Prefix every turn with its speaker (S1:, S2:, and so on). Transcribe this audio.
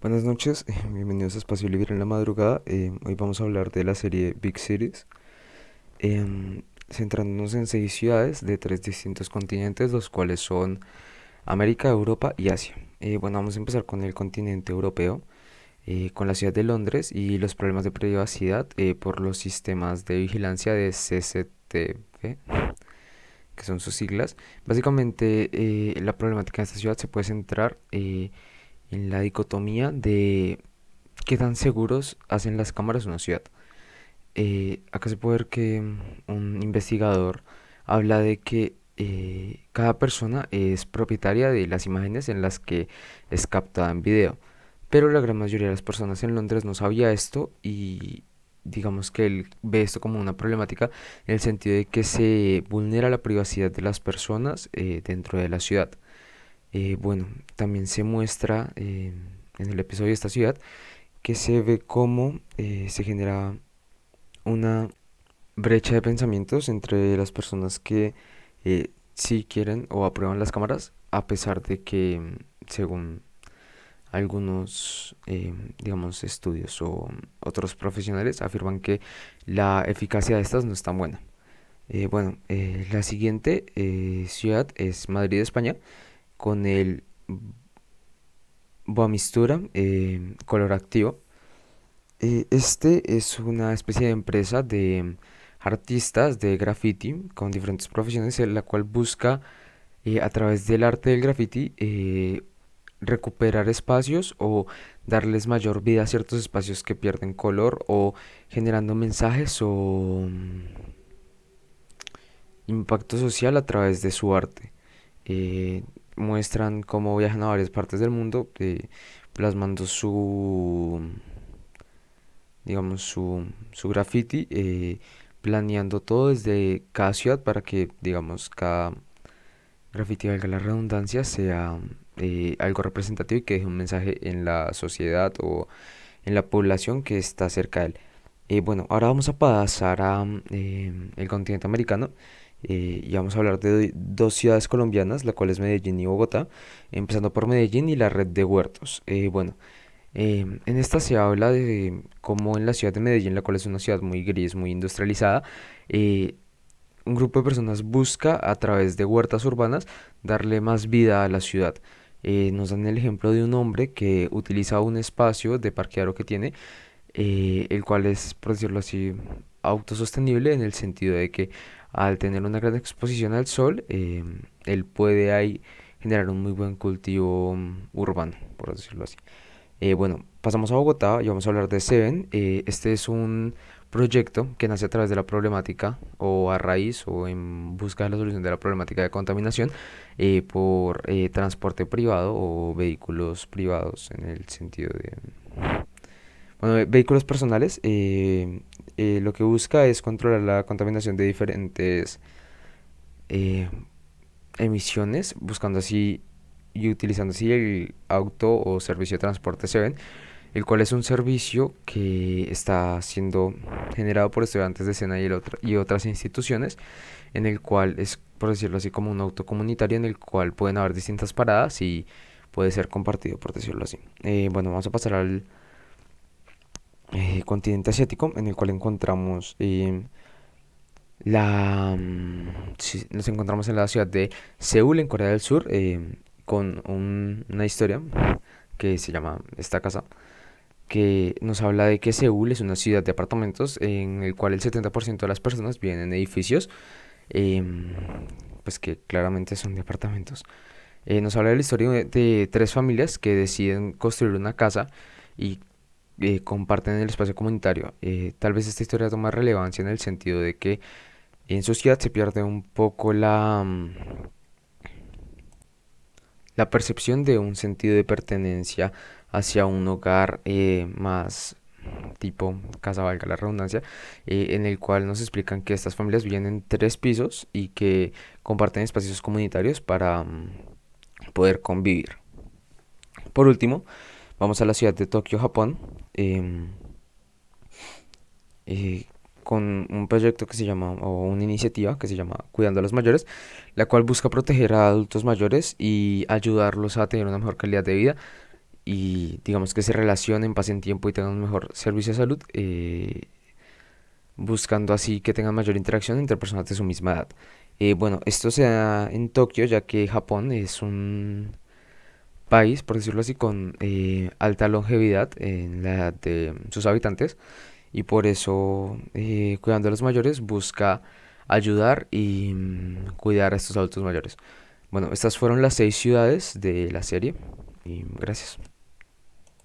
S1: Buenas noches, eh, bienvenidos a Espacio Libre en la Madrugada. Eh, hoy vamos a hablar de la serie Big Cities, em, centrándonos en seis ciudades de tres distintos continentes, los cuales son América, Europa y Asia. Eh, bueno, vamos a empezar con el continente europeo, con la ciudad de Londres y los problemas de privacidad por los sistemas de vigilancia de CCTV, que son sus siglas. Básicamente, la problemática de esta ciudad se puede centrar en la dicotomía de qué tan seguros hacen las cámaras una ciudad. Eh, acá se puede ver que un investigador habla de que eh, cada persona es propietaria de las imágenes en las que es captada en video. Pero la gran mayoría de las personas en Londres no sabía esto y digamos que él ve esto como una problemática en el sentido de que se vulnera la privacidad de las personas eh, dentro de la ciudad. Eh, bueno, también se muestra eh, en el episodio de esta ciudad que se ve cómo eh, se genera una brecha de pensamientos entre las personas que sí quieren o aprueban las cámaras, a pesar de que, según algunos, digamos, estudios o otros profesionales, afirman que la eficacia de estas no es tan buena. bueno, la siguiente ciudad es Madrid, España con el Boamistura eh, color activo. Eh, este es una especie de empresa de artistas de graffiti con diferentes profesiones en la cual busca eh, a través del arte del graffiti recuperar espacios o darles mayor vida a ciertos espacios que pierden color o generando mensajes o mm, impacto social a través de su arte muestran cómo viajan a varias partes del mundo, eh, plasmando su, digamos, su, su graffiti, eh, planeando todo desde cada ciudad para que, digamos, cada graffiti, valga la redundancia, sea eh, algo representativo y que deje un mensaje en la sociedad o en la población que está cerca de él. bueno, ahora vamos a pasar a el continente americano eh, y vamos a hablar de dos ciudades colombianas, la cual es Medellín y Bogotá, empezando por Medellín y la red de huertos. Eh, bueno, em, en esta se habla de cómo en la ciudad de Medellín, la cual es una ciudad muy gris, muy industrializada, eh, un grupo de personas busca a través de huertas urbanas darle más vida a la ciudad. nos dan el ejemplo de un hombre que utiliza un espacio de parqueadero que tiene, el cual es, por decirlo así, autosostenible en el sentido de que al tener una gran exposición al sol, em, él puede ahí generar un muy buen cultivo mm, urbano, por decirlo así. Eh, bueno, pasamos a Bogotá y vamos a hablar de Seven. Eh, este es un proyecto que nace a través de la problemática o a raíz o en busca de la solución de la problemática de contaminación eh, por transporte privado o vehículos privados en el sentido de... Bueno, vehículos personales eh, lo que busca es controlar la contaminación de diferentes eh, emisiones, buscando así y utilizando así el auto o servicio de transporte Seven, el cual es un servicio que está siendo generado por estudiantes de SENA y, y otras instituciones, en el cual es, por decirlo así, como un auto comunitario en el cual pueden haber distintas paradas y puede ser compartido, por decirlo así. Eh, bueno, vamos a pasar al eh, continente asiático en el cual encontramos eh, la mm, nos encontramos en la ciudad de Seúl en Corea del Sur eh, con una historia que se llama esta casa que nos habla de que Seúl es una ciudad de apartamentos en el cual el 70% de las personas viven en edificios em, pues que claramente son de apartamentos. Nos habla de la historia de tres familias que deciden construir una casa y eh, comparten el espacio comunitario. Eh, tal vez esta historia toma relevancia en el sentido de que en sociedad se pierde un poco la, mm, la percepción de un sentido de pertenencia hacia un hogar eh, más tipo casa valga la redundancia en el cual nos explican que estas familias viven en tres pisos y que comparten espacios comunitarios para mm, poder convivir por último vamos a la ciudad de Tokio Japón Em, eh, con un proyecto que se llama, o una iniciativa que se llama Cuidando a los Mayores, la cual busca proteger a adultos mayores y ayudarlos a tener una mejor calidad de vida y digamos que se relacionen, pasen tiempo y tengan un mejor servicio de salud, eh, buscando así que tengan mayor interacción entre personas de su misma edad. Eh, bueno, esto se da en Tokio ya que Japón es un país, por decirlo así, con eh, alta longevidad en la edad de sus habitantes y por eso cuidando a los mayores busca ayudar y mm, cuidar a estos adultos mayores. Bueno, estas fueron las seis ciudades de la serie y gracias.